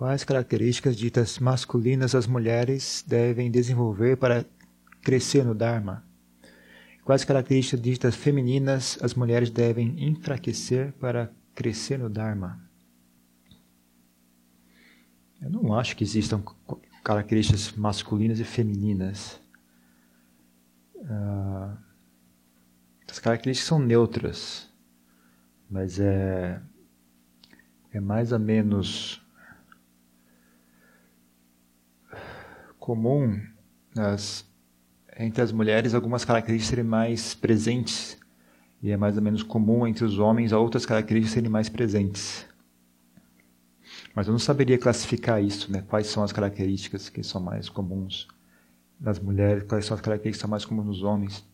Quais características ditas masculinas as mulheres devem desenvolver para crescer no Dharma? Quais características ditas femininas as mulheres devem enfraquecer para crescer no Dharma? Eu não acho que existam características masculinas e femininas. Uh, as características são neutras, mas é, é mais ou menos comum nas, entre as mulheres algumas características serem mais presentes e é mais ou menos comum entre os homens outras características serem mais presentes. Mas eu não saberia classificar isso, né? Quais são as características que são mais comuns nas mulheres, quais são as características que são mais comuns nos homens.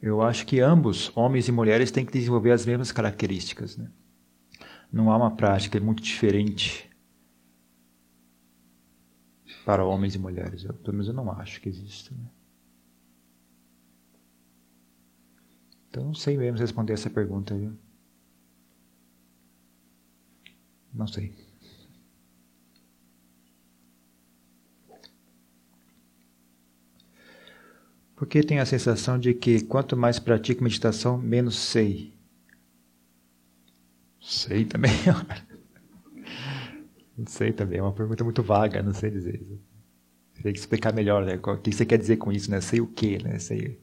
Eu acho que ambos, homens e mulheres, têm que desenvolver as mesmas características, né? Não há uma prática muito diferente para homens e mulheres. Eu, pelo menos eu não acho que exista. Né? Então não sei mesmo responder essa pergunta, viu? Não sei. Porque tenho a sensação de que quanto mais pratico meditação, menos sei. Sei também. Não sei também, é uma pergunta muito vaga, não sei dizer. Tem que explicar melhor, né? O que você quer dizer com isso, né? Sei o quê, né? Sei...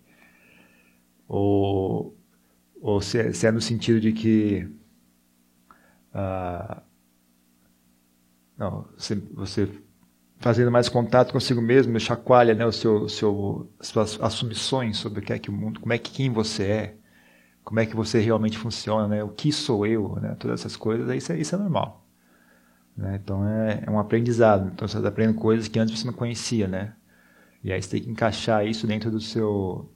Ou, ou se, é, se é no sentido de que... Uh, não, você, você fazendo mais contato consigo mesmo, chacoalha né, o seu, seu, suas assumições sobre o que é que o mundo, como é que quem você é, como é que você realmente funciona, né, o que sou eu, né, todas essas coisas, isso é, isso é normal. Né? Então é, é, um aprendizado. Então você está aprendendo coisas que antes você não conhecia, né? E aí você tem que encaixar isso dentro do seu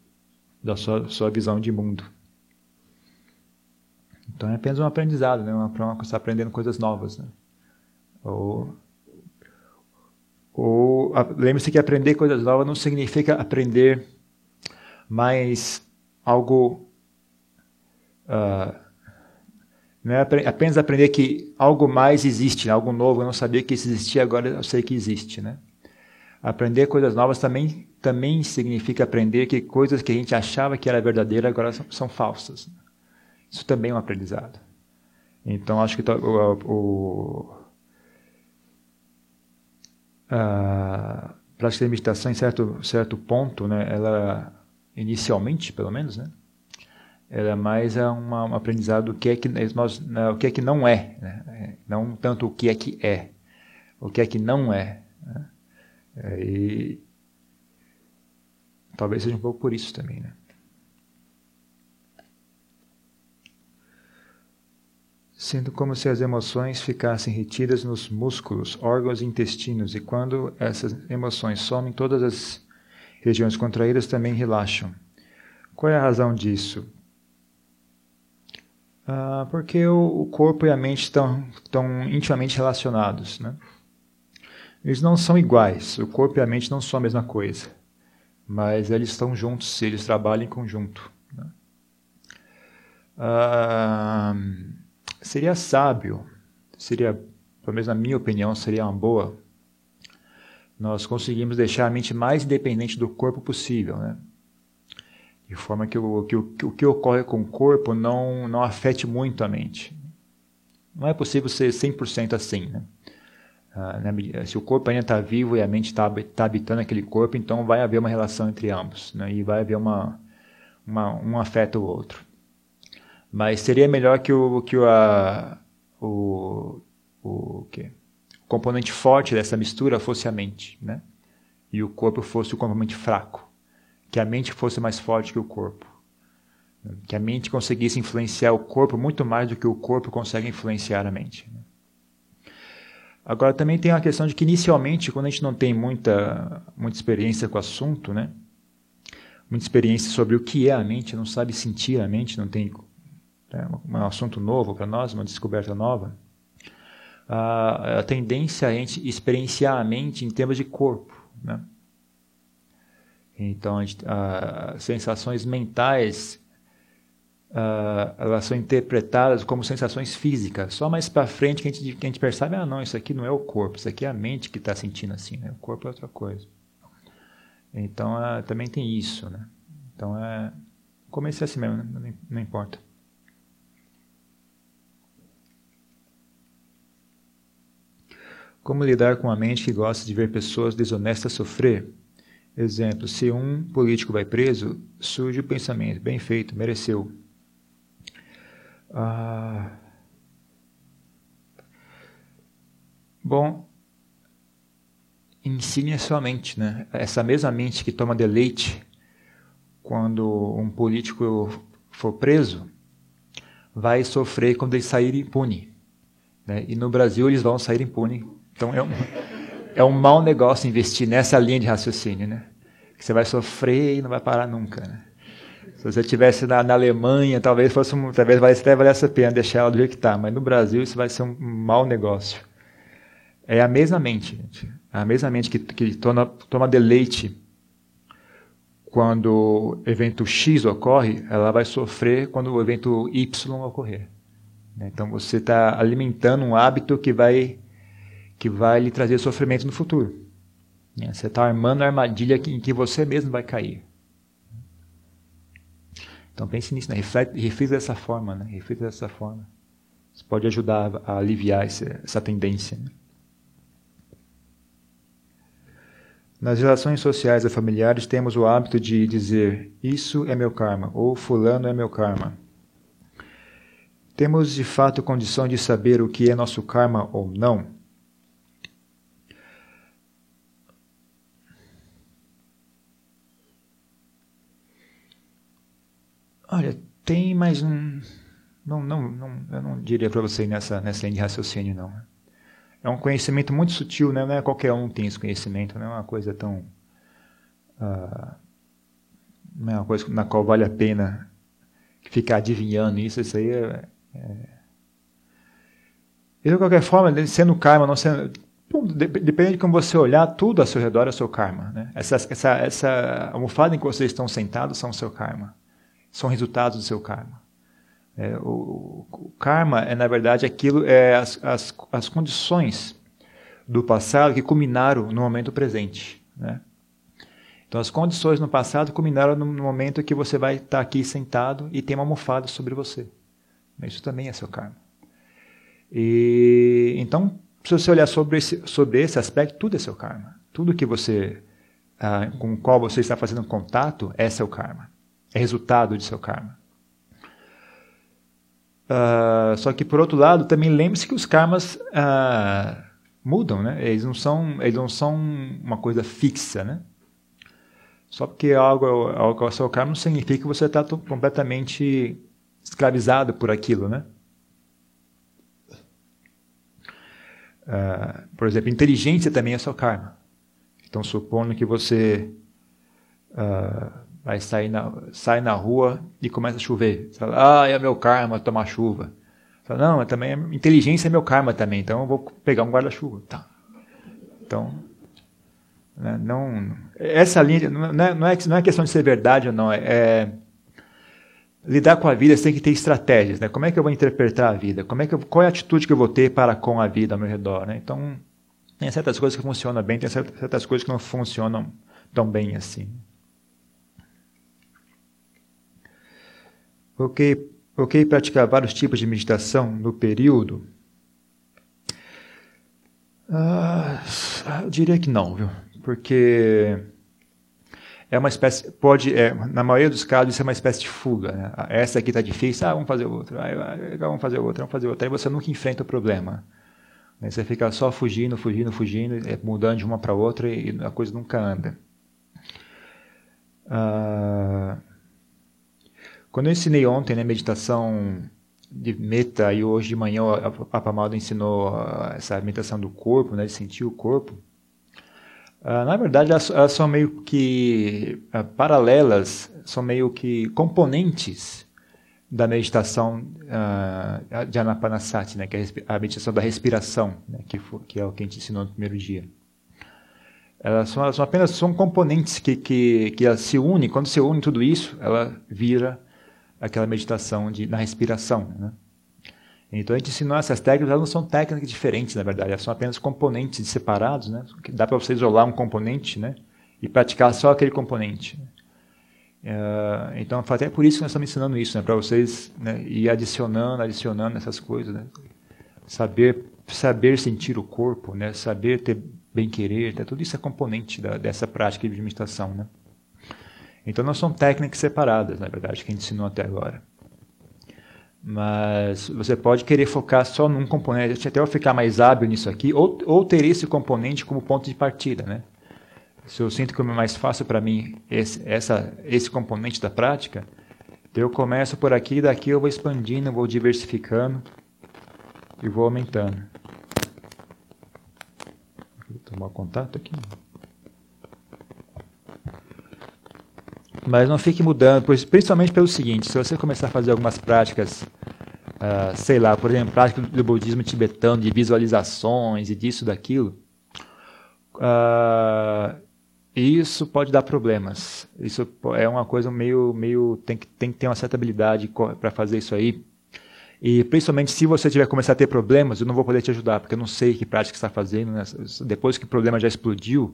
da sua, sua visão de mundo. Então é apenas um aprendizado, né? Uma, uma, você está aprendendo coisas novas, né? Ou, ou lembre-se que aprender coisas novas não significa aprender mais algo uh, não é apenas aprender que algo mais existe, né? algo novo, eu não sabia que isso existia, agora eu sei que existe. Né? Aprender coisas novas também, também significa aprender que coisas que a gente achava que era verdadeira agora são, são falsas. Isso também é um aprendizado. Então, acho que o, o, a prática de meditação, em certo, certo ponto, né, ela, inicialmente, pelo menos, né, ela é mais um aprendizado do que é que nós, né, o que é que não é, né? É, não tanto o que é que é, o que é que não é. Né? é e talvez seja um pouco por isso também, né? Sendo como se as emoções ficassem retidas nos músculos, órgãos e intestinos, e quando essas emoções somem, todas as regiões contraídas também relaxam. Qual é a razão disso? Ah, porque o, corpo e a mente estão, estão intimamente relacionados. Né? Eles não são iguais, o corpo e a mente não são a mesma coisa, mas eles estão juntos, eles trabalham em conjunto. Né? Ah, seria sábio, seria, pelo menos na minha opinião, seria uma boa, nós conseguimos deixar a mente mais independente do corpo possível. Né? De forma que o que, o, que ocorre com o corpo não, não afete muito a mente. Não é possível ser 100% assim. Né? Né? Se o corpo ainda está vivo e a mente está tá habitando aquele corpo, então vai haver uma relação entre ambos né? e vai haver uma, uma, um afeta o outro. Mas seria melhor que o, que a, o, o, que? o componente forte dessa mistura fosse a mente, né? e o corpo fosse o componente fraco que a mente fosse mais forte que o corpo. Que a mente conseguisse influenciar o corpo muito mais do que o corpo consegue influenciar a mente. Agora também tem a questão de que inicialmente, quando a gente não tem muita, muita experiência com o assunto, né? muita experiência sobre o que é a mente, não sabe sentir a mente, não tem né, um assunto novo para nós, uma descoberta nova, a, a tendência é a gente experienciar a mente em termos de corpo. Né? Então, as sensações mentais elas são interpretadas como sensações físicas. Só mais para frente que a, gente, que a gente percebe, ah, não, isso aqui não é o corpo, isso aqui é a mente que está sentindo assim, né? O corpo é outra coisa. Então, uh, também tem isso, né? Então, é, comecei assim mesmo, não, não importa. Como lidar com a mente que gosta de ver pessoas desonestas sofrer? Exemplo, se um político vai preso, surge o pensamento, bem feito, mereceu. Ah, bom, ensine a sua mente, né? Essa mesma mente que toma deleite quando um político for preso, vai sofrer quando ele sair impune. Né? E no Brasil eles vão sair impune. Então é um, é um mau negócio investir nessa linha de raciocínio, né? Que você vai sofrer e não vai parar nunca, né? Se você estivesse na, na, Alemanha, talvez fosse um, talvez até valesse a pena deixar ela do jeito que está, mas no Brasil isso vai ser um mau negócio. É a mesma mente, gente. É a mesma mente que, que toma, toma deleite quando o evento X ocorre, ela vai sofrer quando o evento Y ocorrer. Então você está alimentando um hábito que vai que vai lhe trazer sofrimento no futuro. Você está armando a armadilha em que você mesmo vai cair. Então pense nisso, né? reflita dessa forma, né? reflita dessa forma. Isso pode ajudar a aliviar essa, essa tendência. Né? Nas relações sociais e familiares temos o hábito de dizer isso é meu karma ou fulano é meu karma. Temos de fato condição de saber o que é nosso karma ou não? Olha, tem, mas não, não, não, não eu não diria para você nessa, nessa linha de raciocínio, não. É um conhecimento muito sutil, né? não é qualquer um tem esse conhecimento, não é uma coisa tão. Uh, não é uma coisa na qual vale a pena ficar adivinhando isso, isso aí é. é... E de qualquer forma, sendo karma, não sendo. Depende de como você olhar, tudo ao seu redor é o seu karma. Né? Essa, essa, essa almofada em que vocês estão sentados são o seu karma são resultados do seu karma. É, o, o, karma é, na verdade, aquilo, é as, as, as condições do passado que culminaram no momento presente. Né? Então, as condições no passado culminaram no momento que você vai estar aqui sentado e tem uma almofada sobre você. Isso também é seu karma. E, então, se você olhar sobre esse, sobre esse aspecto, tudo é seu karma. Tudo que você, ah, com o qual você está fazendo contato é seu karma é resultado de seu karma. Uh, só que por outro lado, também lembre-se que os karmas uh, mudam, né? Eles não são, eles não são uma coisa fixa, né? Só porque algo, algo é o seu karma não significa que você está completamente escravizado por aquilo, né? Uh, por exemplo, inteligência também é seu karma. Então, supondo que você uh, Aí sai na, sai na rua e começa a chover. Você fala, ah, é meu karma tomar chuva. Você fala, não, mas também é, inteligência é meu karma também, então eu vou pegar um guarda-chuva. Tá. Então, né, não, essa linha não é, não, é, não é questão de ser verdade ou não, é, é lidar com a vida, você tem que ter estratégias, né? Como é que eu vou interpretar a vida? Como é que eu, qual é a atitude que eu vou ter para com a vida ao meu redor, né? Então, tem certas coisas que funcionam bem, tem certas coisas que não funcionam tão bem assim. Ok, ok praticar vários tipos de meditação no período? Ah, eu diria que não, viu? Porque é uma espécie, pode, é, na maioria dos casos, isso é uma espécie de fuga. Né? Essa aqui está difícil, ah, vamos fazer outra, ah, vamos fazer outra, vamos fazer outra. Aí você nunca enfrenta o problema. Aí você fica só fugindo, fugindo, fugindo, é, mudando de uma para outra e a coisa nunca anda. Ah, quando eu ensinei ontem, né, meditação de meta, e hoje de manhã a Pamada ensinou essa meditação do corpo, né, de sentir o corpo, Uh, na verdade, elas, elas, são meio que uh, paralelas, são meio que componentes da meditação de Anapanasati, né, que é a meditação da respiração, né, que, que, é o que a gente ensinou no primeiro dia. Elas são, elas são apenas são componentes que, que, que se unem, quando se une tudo isso, ela vira aquela meditação de, na respiração. Né? Então a gente ensinou essas técnicas, elas não são técnicas diferentes, na verdade, elas são apenas componentes separados, né? Dá para você isolar um componente, né? E praticar só aquele componente. Uh, então, até por isso que nós estamos ensinando isso, né? Para vocês né, ir adicionando, adicionando essas coisas, né? Saber, saber sentir o corpo, né? Saber ter bem querer, né? tudo isso é componente da, dessa prática de meditação, né? Então não são técnicas separadas, na verdade, que a gente ensinou até agora. Mas você pode querer focar só num componente, até eu ficar mais hábil nisso aqui, ou, ou ter esse componente como ponto de partida, né? Se eu sinto que é mais fácil para mim esse, essa, esse componente da prática, então eu começo por aqui, daqui eu vou expandindo, vou diversificando e vou aumentando. Vou tomar contato aqui. Mas não fique mudando, pois, principalmente pelo seguinte: se você começar a fazer algumas práticas, uh, sei lá, por exemplo, prática do budismo tibetano, de visualizações e disso, daquilo, uh, isso pode dar problemas. Isso é uma coisa meio. meio tem, que, tem que ter uma certa habilidade para fazer isso aí. E principalmente se você tiver começar a ter problemas, eu não vou poder te ajudar, porque eu não sei que prática você está fazendo. Né? Depois que o problema já explodiu,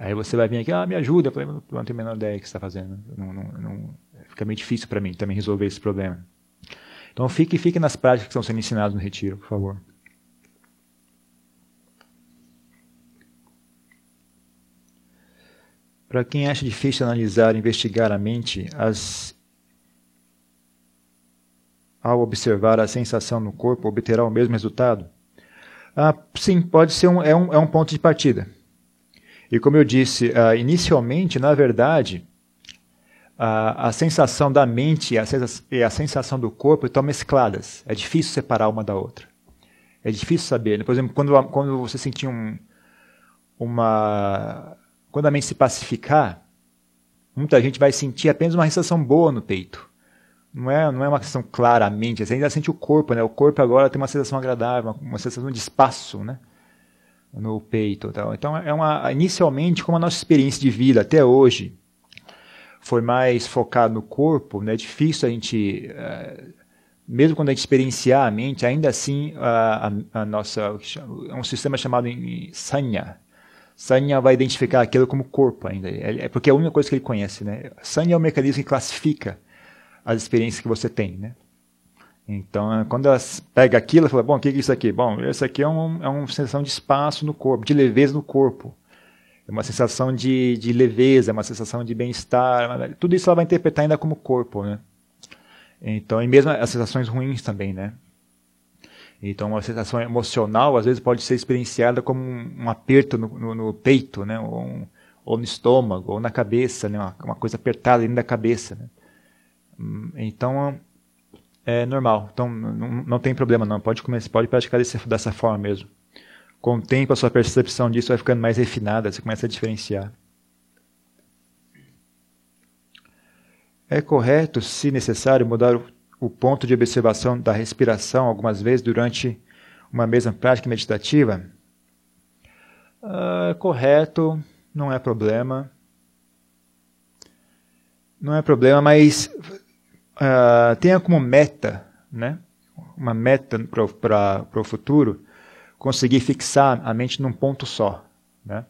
Aí você vai vir aqui, ah, me ajuda. Eu falei, não, não tenho a menor ideia do que você está fazendo. Não, não, não, fica meio difícil para mim também resolver esse problema. Então fique, fique nas práticas que estão sendo ensinadas no retiro, por favor. Para quem acha difícil analisar, investigar a mente, as... ao observar a sensação no corpo, obterá o mesmo resultado? Ah, sim, pode ser um, é, um, é um ponto de partida. E como eu disse, uh, inicialmente, na verdade, uh, a sensação da mente e a, sensação do corpo estão mescladas. É difícil separar uma da outra. É difícil saber. Por exemplo, quando, quando você sentir um, uma. Quando a mente se pacificar, muita gente vai sentir apenas uma sensação boa no peito. Não é, não é uma sensação claramente, você ainda sente o corpo, né? O corpo agora tem uma sensação agradável, uma, uma sensação de espaço, né? No peito. Tal. Então, é uma, inicialmente, como a nossa experiência de vida até hoje foi mais focada no corpo, né, é difícil a gente, uh, mesmo quando a gente experienciar a mente, ainda assim a, a, a nossa, é um sistema chamado em Sanya. Sanya vai identificar aquilo como corpo ainda, é, é porque é a única coisa que ele conhece. Né? Sanya é o mecanismo que classifica as experiências que você tem. Né? Então, quando ela pega aquilo, ela fala, bom, o que é isso aqui? Bom, isso aqui é, um, é uma sensação de espaço no corpo, de leveza no corpo. É uma sensação de, de leveza, é uma sensação de bem-estar. Tudo isso ela vai interpretar ainda como corpo, né? Então, e mesmo as sensações ruins também, né? Então, uma sensação emocional, às vezes, pode ser experienciada como um, um aperto no, no, no, peito, né? Ou, um, ou, no estômago, ou na cabeça, né? Uma, uma coisa apertada dentro da cabeça, né? Hum, então, é normal. Então não, não tem problema não. Pode começar, pode praticar desse, dessa forma mesmo. Com o tempo a sua percepção disso vai ficando mais refinada, você começa a diferenciar. É correto, se necessário, mudar o, ponto de observação da respiração algumas vezes durante uma mesma prática meditativa? É correto, não é problema. Não é problema, mas uh, tenha como meta, né, uma meta para o futuro, conseguir fixar a mente num ponto só. Né?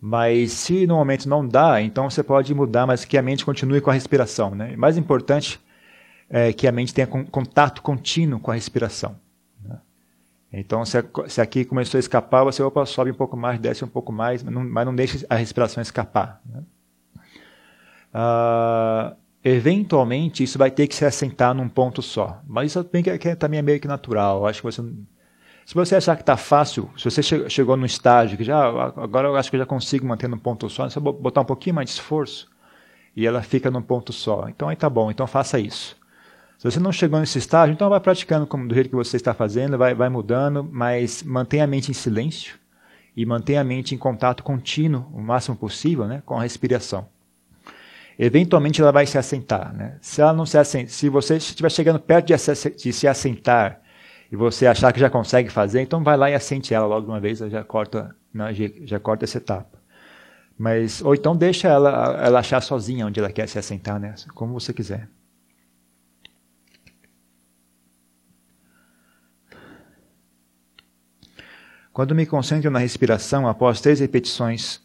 Mas se no momento não dá, então você pode mudar, mas que a mente continue com a respiração. Né? mais importante é que a mente tenha contato contínuo com a respiração. Né? Então, se, se, aqui começou a escapar, você opa, sobe um pouco mais, desce um pouco mais, mas não, mas não deixe a respiração escapar. Né? Uh, eventualmente isso vai ter que se assentar num ponto só. Mas isso também, que, que também é meio que natural. Acho que você, se você achar que está fácil, se você chegou num estágio que já agora eu acho que eu já consigo manter num ponto só, você botar um pouquinho mais de esforço e ela fica num ponto só. Então aí tá bom, então faça isso. Se você não chegou nesse estágio, então vai praticando como do jeito que você está fazendo, vai, vai mudando, mas mantenha a mente em silêncio e mantenha a mente em contato contínuo, o máximo possível, né, com a respiração eventualmente ela vai se assentar. Né? Se ela não se assenta, se você estiver chegando perto de se, de se assentar e você achar que já consegue fazer, então vai lá e assente ela logo de uma vez, já corta, né, não, já corta essa etapa. Mas ou então deixa ela, ela achar sozinha onde ela quer se assentar, né? Como você quiser. Quando me concentro na respiração após três repetições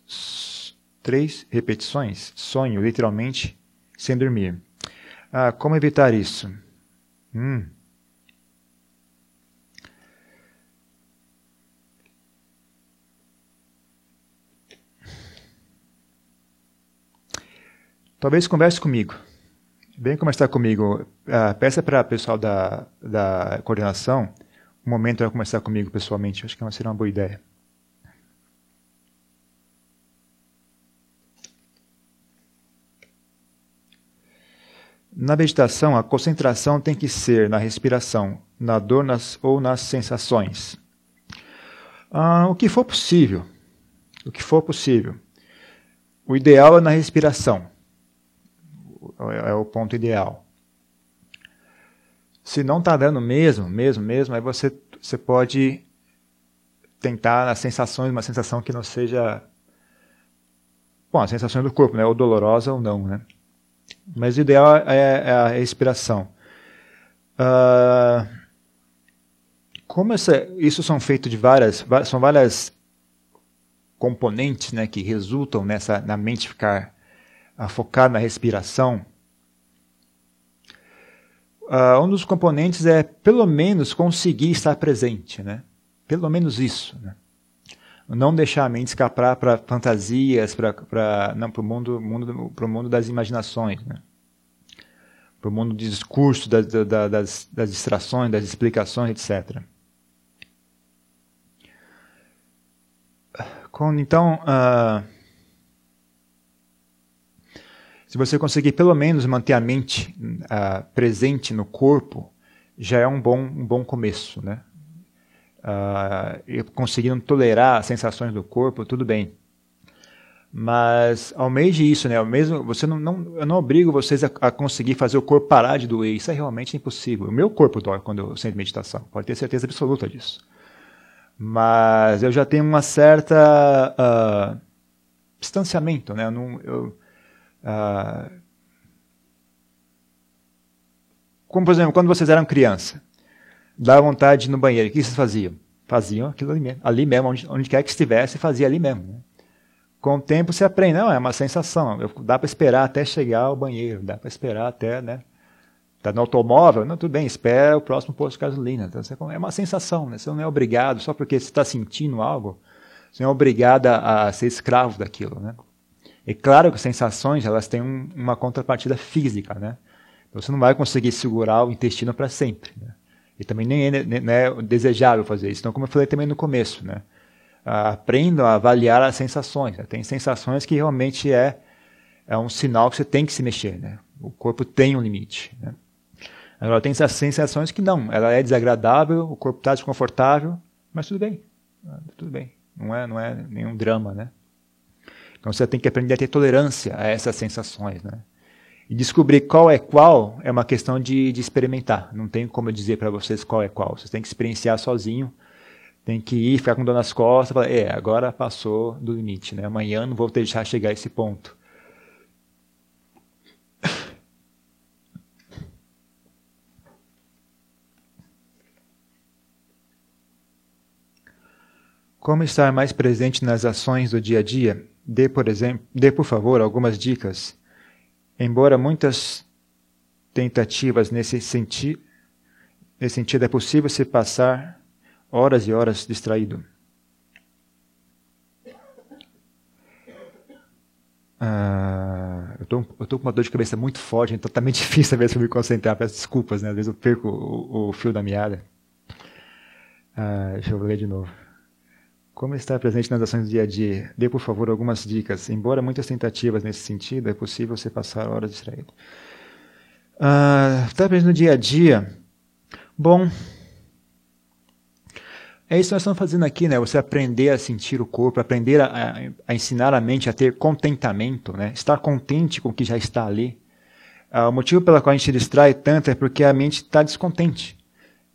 três repetições, sonho literalmente sem dormir. Ah, como evitar isso? Hum. Talvez converse comigo. Vem conversar comigo. Uh, peça para o pessoal da, da coordenação um momento para conversar comigo pessoalmente. Acho que seria uma boa ideia. Na meditação, a concentração tem que ser na respiração, na dor nas, ou nas sensações. Ah, o que for possível. O que for possível. O ideal é na respiração é, é o ponto ideal. Se não está dando mesmo, mesmo, mesmo, aí você, você pode tentar as sensações, uma sensação que não seja. Bom, as sensações do corpo, né? Ou dolorosa ou não, né? Mas o ideal é, é a respiração. Uh, como essa, isso são feitos de várias, são várias componentes, né, que resultam nessa na mente ficar a focar na respiração, uh, um dos componentes é pelo menos conseguir estar presente, né? Pelo menos isso, né? Não deixar a mente escapar para fantasias, para o mundo, mundo, pro mundo das imaginações, né? Para o mundo do discurso, das, das, das distrações, das explicações, etc. Então, uh, se você conseguir pelo menos manter a mente uh, presente no corpo, já é um bom, um bom começo, né? Uh, conseguindo tolerar as sensações do corpo, tudo bem. Mas almeje isso, né? Mesmo, você não, não, eu não obrigo vocês a, a, conseguir fazer o corpo parar de doer. Isso é realmente impossível. O meu corpo dói quando eu sinto meditação. Pode ter certeza absoluta disso. Mas eu já tenho uma certa uh, distanciamento, né? Eu não, eu, ah, como, por exemplo, quando vocês eram criança, dá vontade de ir no banheiro, o que vocês faziam? Faziam aquilo ali mesmo, ali mesmo, onde, onde quer que estivesse, fazia ali mesmo. Né? Com o tempo você aprende, não, é uma sensação, eu, dá para esperar até chegar ao banheiro, dá para esperar até, né? Está no automóvel, não, tudo bem, espera o próximo posto de gasolina. Então, é uma sensação, né? você não é obrigado, só porque você está sentindo algo, você não é obrigado a, a ser escravo daquilo. Né? É claro que as sensações elas têm um, uma contrapartida física, né? Então, você não vai conseguir segurar o intestino para sempre. Né? E também nem é, nem é, desejável fazer isso. Então, como eu falei também no começo, né? aprendam a avaliar as sensações. Né? Tem sensações que realmente é, é um sinal que você tem que se mexer. Né? O corpo tem um limite. Né? Agora, tem essas sensações que não. Ela é desagradável, o corpo está desconfortável, mas tudo bem. Tudo bem. Não é, não é nenhum drama, né? Então você tem que aprender a ter tolerância a essas sensações, né? E descobrir qual é qual é uma questão de, de experimentar. Não tem como eu dizer para vocês qual é qual. Você tem que experienciar sozinho. Tem que ir, ficar com dor nas costas, falar, é, agora passou do limite, né? Amanhã não vou deixar chegar a esse ponto. Como estar mais presente nas ações do dia a dia? Dê, por exemplo, dê por favor algumas dicas. Embora muitas tentativas nesse, senti nesse sentido, é possível se passar horas e horas distraído. Ah, eu estou com uma dor de cabeça muito forte, então está meio difícil às vezes me concentrar. Peço desculpas, né? às vezes eu perco o, o fio da meada. Ah, deixa eu ler de novo. Como estar presente nas ações do dia a dia? Dê, por favor, algumas dicas. Embora muitas tentativas nesse sentido, é possível você passar horas distraído. Uh, estar presente no dia a dia. Bom, é isso que nós estamos fazendo aqui, né? Você aprender a sentir o corpo, aprender a, a ensinar a mente a ter contentamento, né? Estar contente com o que já está ali. Uh, o motivo pelo qual a gente distrai tanto é porque a mente está descontente.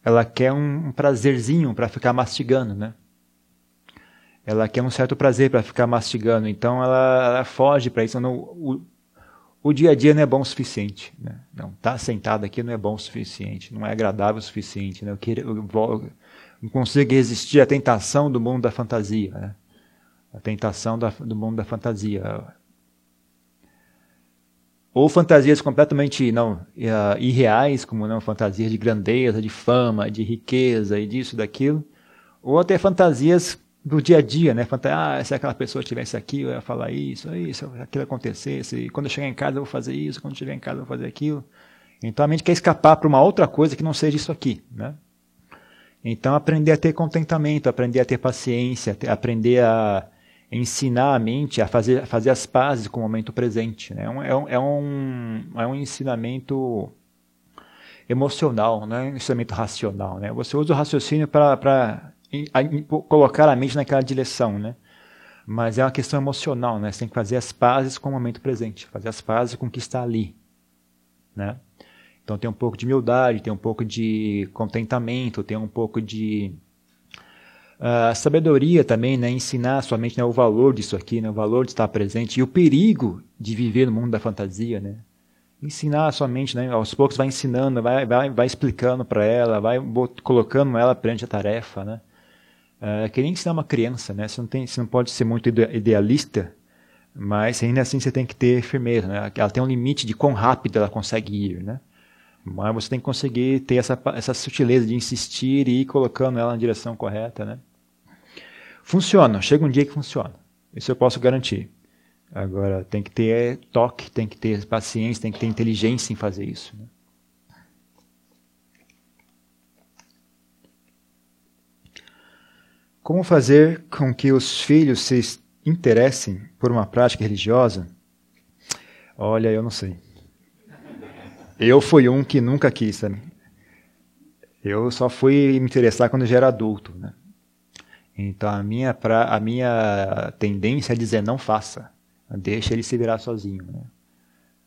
Ela quer um, um prazerzinho para ficar mastigando, né? Ela quer um certo prazer para ficar mastigando, então ela, ela foge para isso. Não, o, o dia a dia não é bom o suficiente. Né? Não, tá sentado aqui não é bom o suficiente, não é agradável o suficiente. Né? Eu, quero, eu não consiga resistir à tentação do mundo da fantasia, né? a tentação da, do mundo da fantasia. Ou fantasias completamente não uh, irreais, como não fantasias de grandeza, de fama, de riqueza e disso, daquilo, ou até fantasias do dia a dia, né? Ah, se aquela pessoa estivesse aqui, eu ia falar isso, isso, aquilo acontecesse, quando eu chegar em casa eu vou fazer isso, quando eu chegar em casa eu vou fazer aquilo. Então a mente quer escapar para uma outra coisa que não seja isso aqui, né? Então aprender a ter contentamento, aprender a ter paciência, aprender a ensinar a mente a fazer, a fazer as pazes com o momento presente. Né? É, um, é, um, é um ensinamento emocional, não é um ensinamento racional. Né? Você usa o raciocínio para colocar a mente naquela direção, né? Mas é uma questão emocional, né? Você tem que fazer as pazes com o momento presente, fazer as pazes com o que está ali, né? Então tem um pouco de humildade, tem um pouco de contentamento, tem um pouco de uh, sabedoria também, né? Ensinar a sua mente né? o valor disso aqui, né? O valor de estar presente e o perigo de viver no mundo da fantasia, né? Ensinar a sua mente, né? Aos poucos vai ensinando, vai, vai, vai explicando para ela, vai colocando ela perante a tarefa, né? É que nem ensinar uma criança, né? Você não, tem, você não pode ser muito idealista, mas ainda assim você tem que ter firmeza, né? Ela tem um limite de quão rápido ela consegue ir, né? Mas você tem que conseguir ter essa, essa sutileza de insistir e ir colocando ela na direção correta, né? Funciona, chega um dia que funciona. Isso eu posso garantir. Agora, tem que ter toque, tem que ter paciência, tem que ter inteligência em fazer isso. Né? Como fazer com que os filhos se interessem por uma prática religiosa? Olha, eu não sei. Eu fui um que nunca quis, sabe? Eu só fui me interessar quando já era adulto, né? Então a minha, pra, a minha tendência é dizer não faça. Deixa ele se virar sozinho, né?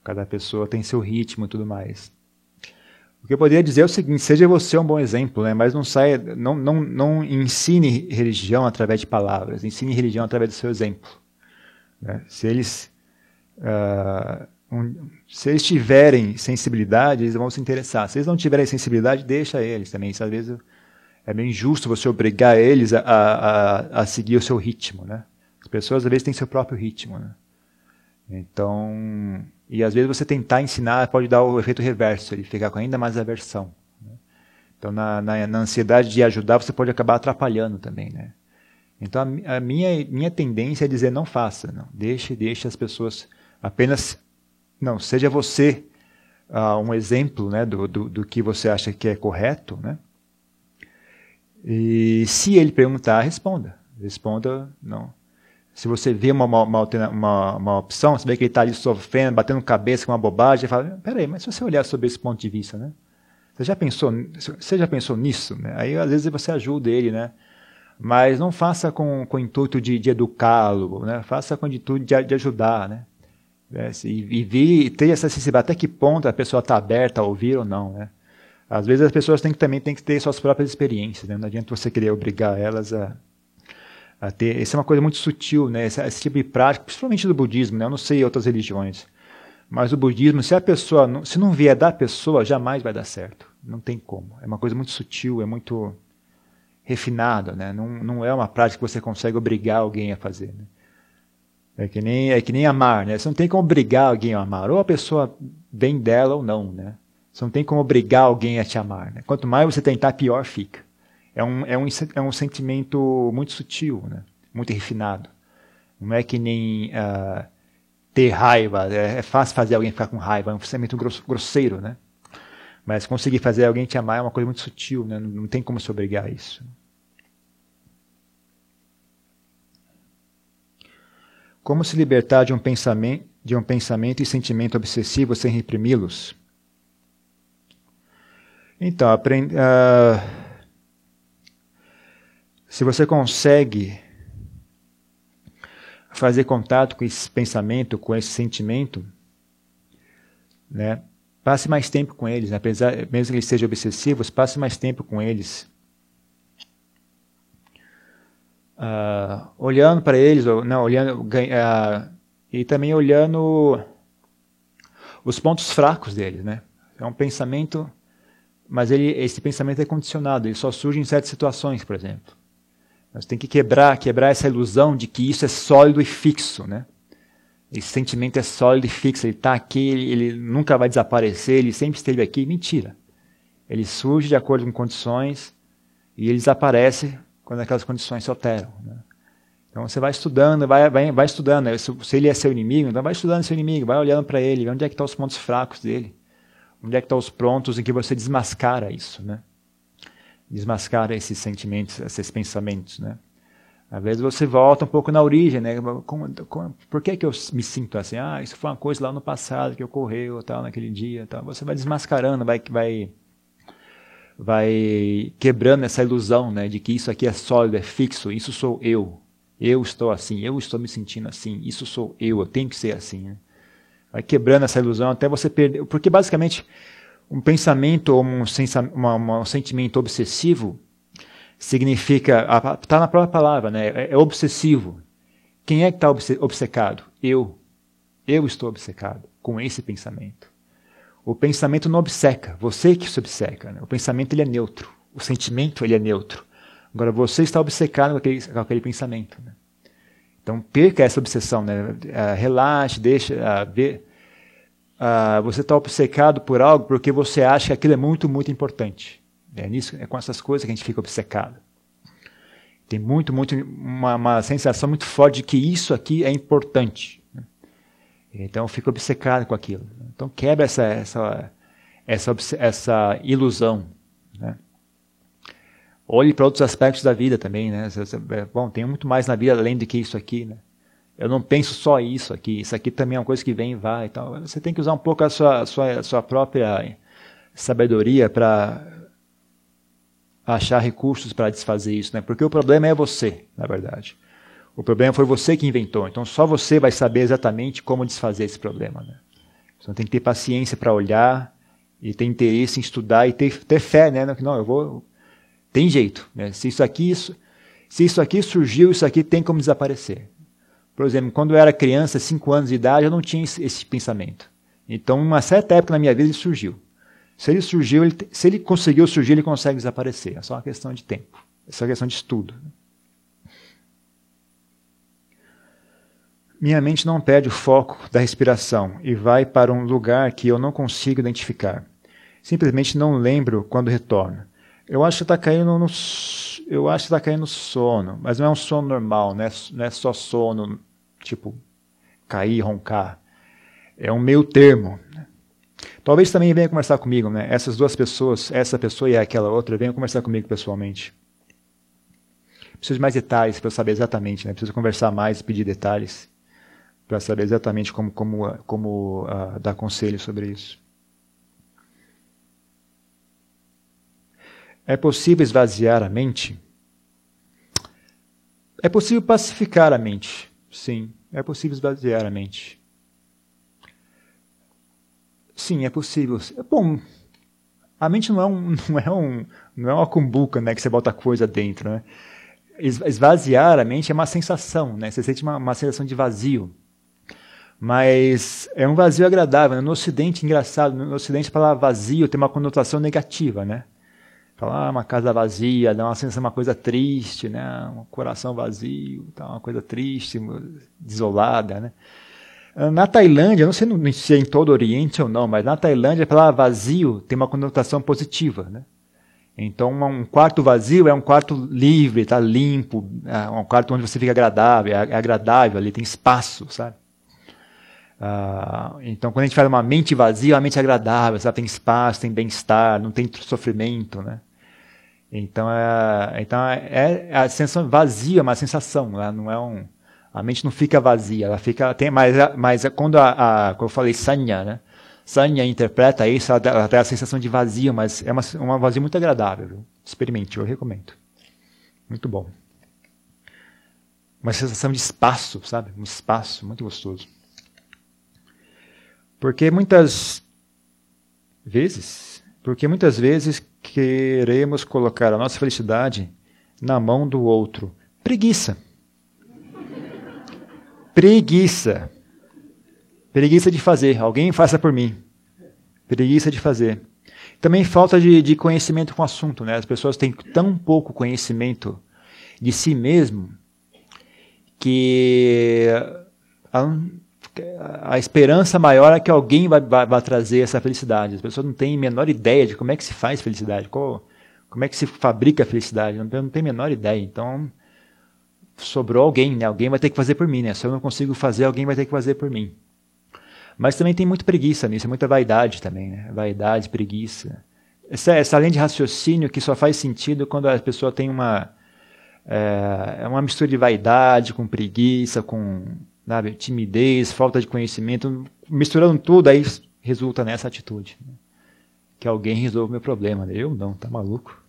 Cada pessoa tem seu ritmo e tudo mais. O que eu poderia dizer é o seguinte: seja você um bom exemplo, né? mas não saia, não, não, não ensine religião através de palavras, ensine religião através do seu exemplo. Né? Se eles uh, um, se eles tiverem sensibilidade, eles vão se interessar. Se eles não tiverem sensibilidade, deixa eles também. Isso, às vezes é meio injusto você obrigar eles a, a, a, seguir o seu ritmo, né? As pessoas às vezes têm seu próprio ritmo, né? Então, e às vezes você tentar ensinar pode dar o efeito reverso, ele ficar com ainda mais aversão. Né? Então, na, na, na, ansiedade de ajudar, você pode acabar atrapalhando também, né? Então, a, a, minha, minha tendência é dizer não faça, não. Deixe, deixe as pessoas apenas, não, seja você uh, um exemplo, né, do, do, do que você acha que é correto, né? E se ele perguntar, responda. Responda, não. Se você vê uma, uma, uma, uma opção, você vê que ele está ali sofrendo, batendo cabeça com uma bobagem, fala, peraí, mas se você olhar sobre esse ponto de vista, né? Você já pensou, você já pensou nisso? Né? Aí às vezes você ajuda ele, né? Mas não faça com, com o intuito de, de educá-lo, né? Faça com o intuito de, de ajudar, né? É, e, e ter essa sensibilidade, até que ponto a pessoa está aberta a ouvir ou não, né? Às vezes as pessoas têm que, também têm que ter suas próprias experiências, né? Não adianta você querer obrigar elas a, a ter. Isso é uma coisa muito sutil, né? Esse, esse, tipo de prática, principalmente do budismo, né? Eu não sei outras religiões, mas o budismo, se a pessoa, não, se não vier da pessoa, jamais vai dar certo. Não tem como. É uma coisa muito sutil, é muito refinada, né? Não, não é uma prática que você consegue obrigar alguém a fazer. Né? É que nem é que nem amar, né? Você não tem como obrigar alguém a amar. Ou a pessoa vem dela ou não, né? Você não tem como obrigar alguém a te amar. Né? Quanto mais você tentar, pior fica é um, é um, é um sentimento muito sutil, né? muito refinado. Não é que nem uh, ter raiva, é, é, fácil fazer alguém ficar com raiva, é um sentimento grosseiro, né? Mas conseguir fazer alguém te amar é uma coisa muito sutil, né? não, não tem como se obrigar a isso. Como se libertar de um pensamento, de um pensamento e sentimento obsessivo sem reprimi-los? Então, aprende. Uh, se você consegue fazer contato com esse pensamento, com esse sentimento, né? Passe mais tempo com eles, apesar, mesmo que eles sejam obsessivos, passe mais tempo com eles. Uh, olhando para eles, não, olhando, uh, e também olhando os pontos fracos deles, né? É um pensamento mas ele, esse pensamento é condicionado, ele só surge em certas situações, por exemplo. Nós tem que quebrar, quebrar essa ilusão de que isso é sólido e fixo, né? Esse sentimento é sólido e fixo, ele está aqui, ele, ele, nunca vai desaparecer, ele sempre esteve aqui. Mentira. Ele surge de acordo com condições e ele desaparece quando aquelas condições se alteram. Né? Então você vai estudando, vai, vai, vai estudando. Se ele é seu inimigo, então vai estudando seu inimigo, vai olhando para ele, onde é que estão os pontos fracos dele, onde é que estão os pontos em que você desmascara isso, né? Desmascara esses sentimentos, esses pensamentos, né? Às vezes você volta um pouco na origem, né? Como, como, por que, que eu me sinto assim? Ah, isso foi uma coisa lá no passado que ocorreu, tal, naquele dia, tal. Você vai desmascarando, vai, vai, vai quebrando essa ilusão, né? De que isso aqui é sólido, é fixo, isso sou eu, eu estou assim, eu estou me sentindo assim, isso sou eu, eu tenho que ser assim. Né? Vai quebrando essa ilusão até você perder. Porque basicamente um pensamento ou um, um sentimento obsessivo significa. Está na própria palavra, né? É, é obsessivo. Quem é que está obcecado? Eu. Eu estou obcecado com esse pensamento. O pensamento não obceca, você que se obceca. Né? O pensamento ele é neutro, o sentimento ele é neutro. Agora você está obcecado com aquele, com aquele pensamento. Né? Então perca essa obsessão, né? Uh, relaxe, deixa uh, ver. Uh, você está obcecado por algo porque você acha que aquilo é muito, muito importante. É, nisso, é com essas coisas que a gente fica obcecado. Tem muito, muito uma, uma sensação muito forte de que isso aqui é importante. Né? Então fica obcecado com aquilo. Então quebra essa essa essa, essa ilusão. Né? olhe para outros aspectos da vida também, né? É, bom, tem muito mais na vida além do que isso aqui, né? Eu não penso só isso aqui, isso aqui também é uma coisa que vem e vai e tal. Você tem que usar um pouco a sua, sua, sua própria sabedoria para achar recursos para desfazer isso, né? Porque o problema é você, na verdade. O problema foi você que inventou, então só você vai saber exatamente como desfazer esse problema, né? Você tem que ter paciência para olhar e ter interesse em estudar e ter, ter fé, né? Não, eu vou tem jeito. Né? Se isso aqui isso, se isso aqui surgiu, isso aqui tem como desaparecer. Por exemplo, quando eu era criança, 5 anos de idade, eu não tinha esse pensamento. Então, uma certa época na minha vida, ele surgiu. Se ele surgiu, ele, se ele conseguiu surgir, ele consegue desaparecer. É só uma questão de tempo. É só uma questão de estudo. Minha mente não perde o foco da respiração e vai para um lugar que eu não consigo identificar. Simplesmente não lembro quando retorno. Eu acho que está caindo no, eu acho que está caindo no sono, mas não é um sono normal, não é, não é só sono tipo cair, roncar. É um meio termo. Talvez também venha conversar comigo, né? Essas duas pessoas, essa pessoa e aquela outra, venham conversar comigo pessoalmente. Preciso de mais detalhes para saber exatamente, né? Preciso conversar mais, pedir detalhes para saber exatamente como como como uh, dar conselho sobre isso. É possível esvaziar a mente? É possível pacificar a mente. Sim, é possível esvaziar a mente. Sim, é possível. Bom, a mente não é um, não é um, não é uma cumbuca, né, que você bota coisa dentro, né? Esvaziar a mente é uma sensação, né? Você sente uma, uma sensação de vazio. Mas é um vazio agradável. Né? No Ocidente, engraçado, no Ocidente a palavra vazio tem uma conotação negativa, né? Falar ah, uma casa vazia, dá uma sensação uma coisa triste, né? Um coração vazio, tá uma coisa triste, desolada, né? Ah, na Tailândia, não sei se é em todo o Oriente ou não, mas na Tailândia a palavra vazio tem uma conotação positiva, né? Então, um quarto vazio é um quarto livre, tá limpo, é um quarto onde você fica agradável, é agradável, ali tem espaço, sabe? Uh, então, quando a gente fala uma mente vazia, a mente é agradável, sabe? tem espaço, tem bem-estar, não tem sofrimento, né? Então, é, então é, é a sensação vazia, é uma sensação, né? não é um, a mente não fica vazia, ela fica tem, mas, mas quando a, a quando eu falei sanya, né? Sanya interpreta isso, ela, ela tem a sensação de vazio, mas é uma, uma vazio muito agradável. Experimente, eu recomendo. Muito bom. Uma sensação de espaço, sabe? Um espaço muito gostoso. Porque muitas vezes, porque muitas vezes queremos colocar a nossa felicidade na mão do outro. Preguiça. Preguiça. Preguiça de fazer. Alguém faça por mim. Preguiça de fazer. Também falta de, de conhecimento com o assunto, né? As pessoas têm tão pouco conhecimento de si mesmo que a, esperança maior é que alguém vai, vai, vai, trazer essa felicidade. As pessoas não têm a menor ideia de como é que se faz felicidade, qual, como é que se fabrica a felicidade, não, não tem a menor ideia. Então, sobrou alguém, né? Alguém vai ter que fazer por mim, né? Se eu não consigo fazer, alguém vai ter que fazer por mim. Mas também tem muita preguiça nisso, é muita vaidade também, né? Vaidade, preguiça. Essa, essa linha de raciocínio que só faz sentido quando a pessoa tem uma é, é uma mistura de vaidade com preguiça, com sabe, timidez, falta de conhecimento, misturando tudo, aí resulta nessa atitude. Né? Que alguém resolva o meu problema. Né? Eu não, tá maluco?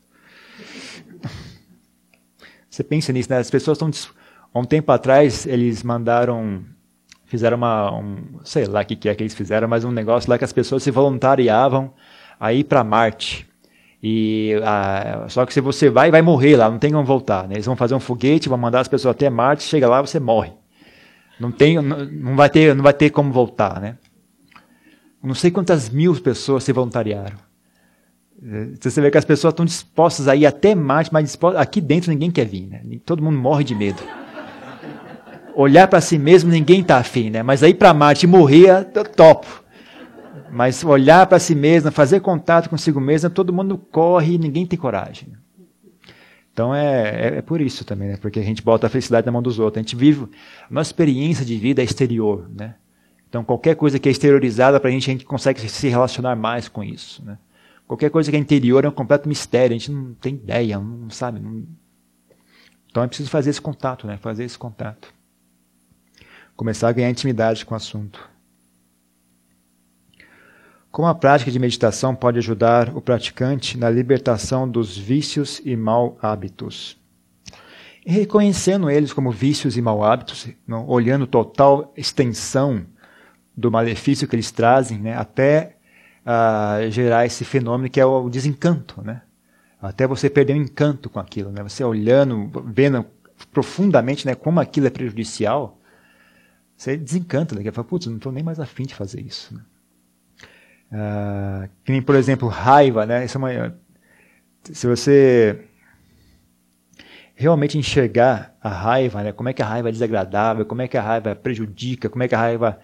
Você pensa nisso, né? As pessoas estão. Há um tempo atrás, eles mandaram fizeram uma, um, sei lá o que, que é que eles fizeram, mas um negócio lá que as pessoas se voluntariavam a ir para Marte. E só que se você vai, vai morrer lá, não tem como voltar. Né? Eles vão fazer um foguete, vão mandar as pessoas até Marte, chega lá você morre. Não tem, não, vai ter, não vai ter como voltar, né? Não sei quantas mil pessoas se voluntariaram. Você vê que as pessoas estão dispostas a ir até Marte, mas dispostas, aqui dentro ninguém quer vir, né? Todo mundo morre de medo olhar para si mesmo ninguém está afim, né? Mas aí para Marte morrer, eu topo. Mas olhar para si mesmo, fazer contato consigo mesmo, todo mundo corre e ninguém tem coragem. Então é, é, é, por isso também, né? Porque a gente bota a felicidade na mão dos outros. A gente vive. A nossa experiência de vida é exterior, né? Então qualquer coisa que é exteriorizada para a gente, a gente consegue se relacionar mais com isso, né? Qualquer coisa que é interior é um completo mistério, a gente não tem ideia, não sabe. Não... Então é preciso fazer esse contato, né? Fazer esse contato começar a ganhar intimidade com o assunto. Como a prática de meditação pode ajudar o praticante na libertação dos vícios e mau hábitos? E reconhecendo eles como vícios e mau hábitos, não, olhando total extensão do malefício que eles trazem, né, até uh, gerar esse fenômeno que é o desencanto, né? Até você perder o encanto com aquilo, né? Você olhando, vendo profundamente, né, como aquilo é prejudicial, você desencanta daqui a pouco, putz, não estou nem mais afim de fazer isso. Né? Ah, que nem, por exemplo, raiva, né? Isso é uma, se você realmente enxergar a raiva, né? como é que a raiva é desagradável, como é que a raiva prejudica, como é que a raiva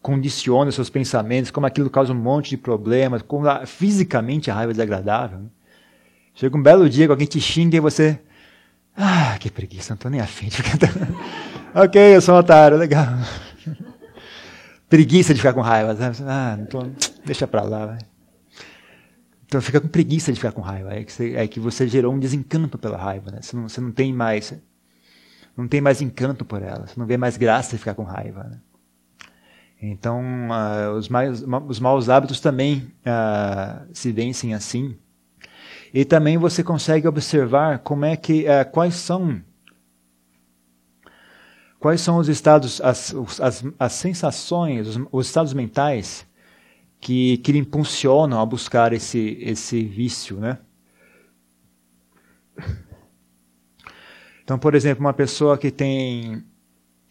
condiciona seus pensamentos, como aquilo causa um monte de problemas, como a, fisicamente a raiva é desagradável. Né? Chega um belo dia que alguém te xinga e você. Ah, que preguiça, não estou nem afim de ficar. ok, eu sou um otário, legal. Preguiça de ficar com raiva. Ah, tô, deixa pra lá. Vai. Então fica com preguiça de ficar com raiva. É que você, é que você gerou um desencanto pela raiva. Né? Você, não, você não tem mais. Não tem mais encanto por ela. Você não vê mais graça de ficar com raiva. Né? Então, uh, os, mais, os maus hábitos também uh, se vencem assim. E também você consegue observar como é que, uh, quais são Quais são os estados, as, as, as sensações, os, os, estados mentais que, que lhe impulsionam a buscar esse, esse vício, né? Então, por exemplo, uma pessoa que tem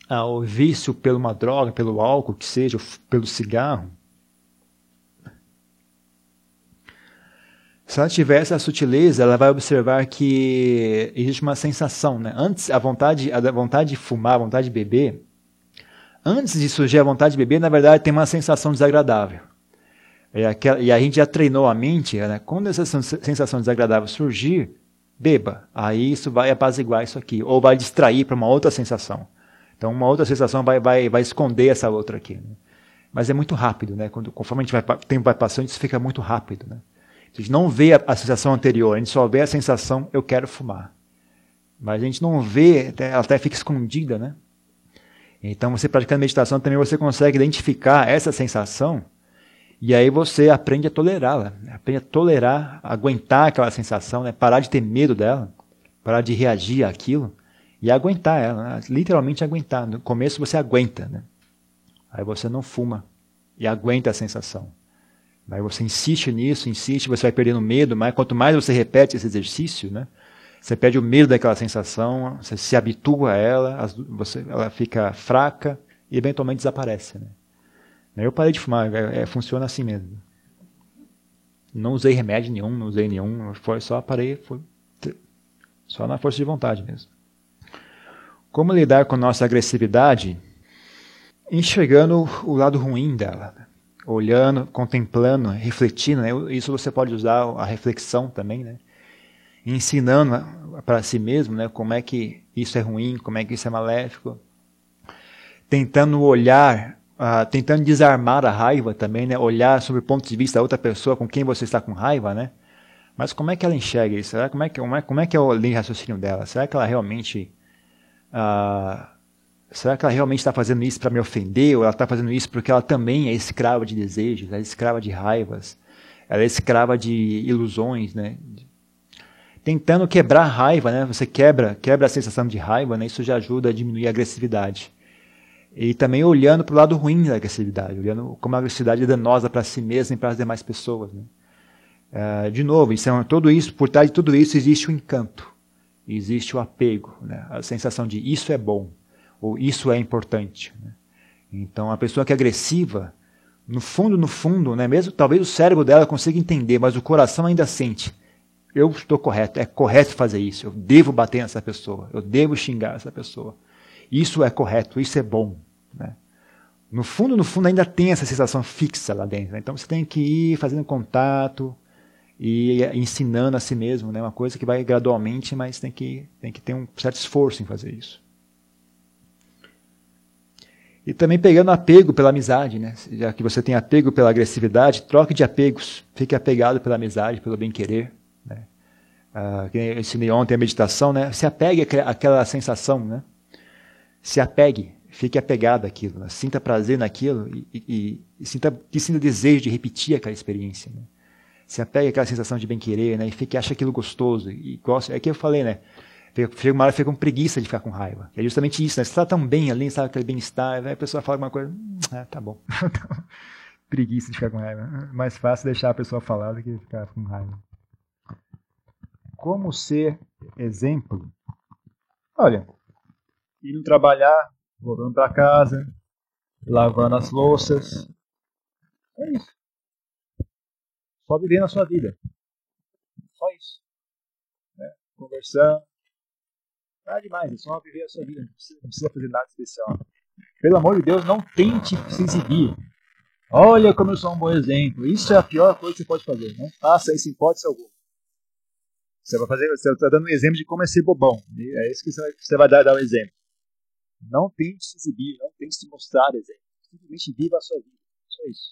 ah, o vício pela uma droga, pelo álcool, que seja, pelo cigarro, Se ela tiver essa sutileza, ela vai observar que existe uma sensação, né? Antes, a vontade, a vontade de fumar, a vontade de beber, antes de surgir a vontade de beber, na verdade, tem uma sensação desagradável. E a gente já treinou a mente, né? quando essa sensação desagradável surgir, beba. Aí isso vai apaziguar isso aqui, ou vai distrair para uma outra sensação. Então, uma outra sensação vai, vai, vai esconder essa outra aqui. Né? Mas é muito rápido, né? Quando, conforme a gente vai, o tempo vai passando, isso fica muito rápido, né? A gente não vê a, a sensação anterior, a gente só vê a sensação eu quero fumar. Mas a gente não vê, ela até fica escondida, né? Então, você praticando meditação também você consegue identificar essa sensação e aí você aprende a tolerá-la, aprende a tolerar, aguentar aquela sensação, né? parar de ter medo dela, parar de reagir àquilo e aguentar ela, né? literalmente aguentar. No começo você aguenta, né? aí você não fuma e aguenta a sensação. Aí você insiste nisso, insiste, você vai perdendo medo, mas quanto mais você repete esse exercício, né, você perde o medo daquela sensação, você se habitua a ela, você, ela fica fraca e eventualmente desaparece. Né? Eu parei de fumar, é, é, funciona assim mesmo. Não usei remédio nenhum, não usei nenhum, foi só parei, foi só na força de vontade mesmo. Como lidar com nossa agressividade? Enxergando o lado ruim dela, né? Olhando, contemplando, refletindo. Né? Isso você pode usar a reflexão também, né? ensinando para si mesmo né? como é que isso é ruim, como é que isso é maléfico. Tentando olhar, uh, tentando desarmar a raiva também, né? olhar sobre o ponto de vista da outra pessoa com quem você está com raiva, né? Mas como é que ela enxerga isso? Será, como, é que, como, é, como é que é o raciocínio dela? Será que ela realmente. Uh, será que ela realmente está fazendo isso para me ofender? Ou ela está fazendo isso porque ela também é escrava de desejos, é escrava de raivas, ela é escrava de ilusões, né? Tentando quebrar a raiva, né? Você quebra, quebra a sensação de raiva, né? Isso já ajuda a diminuir a agressividade. E também olhando para o lado ruim da agressividade, olhando como a agressividade é danosa para si mesma e para as demais pessoas. Né? Uh, de novo, isso é, tudo isso, por trás de tudo isso existe o encanto, existe o apego, né? a sensação de isso é bom, ou isso é importante. Né? Então, a pessoa que é agressiva, no fundo, no fundo, né, mesmo talvez o cérebro dela consiga entender, mas o coração ainda sente. Eu estou correto, é correto fazer isso, eu devo bater nessa pessoa, eu devo xingar essa pessoa. Isso é correto, isso é bom. Né? No fundo, no fundo, ainda tem essa sensação fixa lá dentro. Né? Então você tem que ir fazendo contato, e ensinando a si mesmo, né? Uma coisa que vai gradualmente, mas tem que, tem que ter um certo esforço em fazer isso. E também pegando apego pela amizade, né? Já que você tem apego pela agressividade, troque de apegos. Fique apegado pela amizade, pelo bem-querer. Né? Ah, eu ensinei ontem a meditação, né? Se apegue àquela sensação, né? Se apegue, fique apegado àquilo. Né? Sinta prazer naquilo e, e, e sinta, e sinta desejo de repetir aquela experiência. Né? se apega àquela sensação de bem-querer, né? E fica, acha aquilo gostoso. E gosta, é que eu falei, né? Chega uma fica com preguiça de ficar com raiva. É justamente isso, né? Você está tão bem ali, sabe aquele bem-estar, aí a pessoa fala alguma coisa, é, tá bom. preguiça de ficar com raiva. Mais fácil deixar a pessoa falar do que ficar com raiva. Como ser exemplo? Olha, indo trabalhar, voltando para casa, lavando as louças. É isso. Só vivendo a sua vida. Só isso. Né? Conversando. Nada demais, é só viver a sua vida. Não precisa, não precisa fazer nada especial. Pelo amor de Deus, não tente se exibir. Olha como eu sou um bom exemplo. Isso é a pior coisa que você pode fazer. Não faça isso em hipótese alguma. Você vai fazer, você está dando um exemplo de como é ser bobão. É isso que você vai, você vai dar, dar um exemplo. Não tente se exibir, não tente se mostrar exemplo. Simplesmente viva a sua vida. Só isso.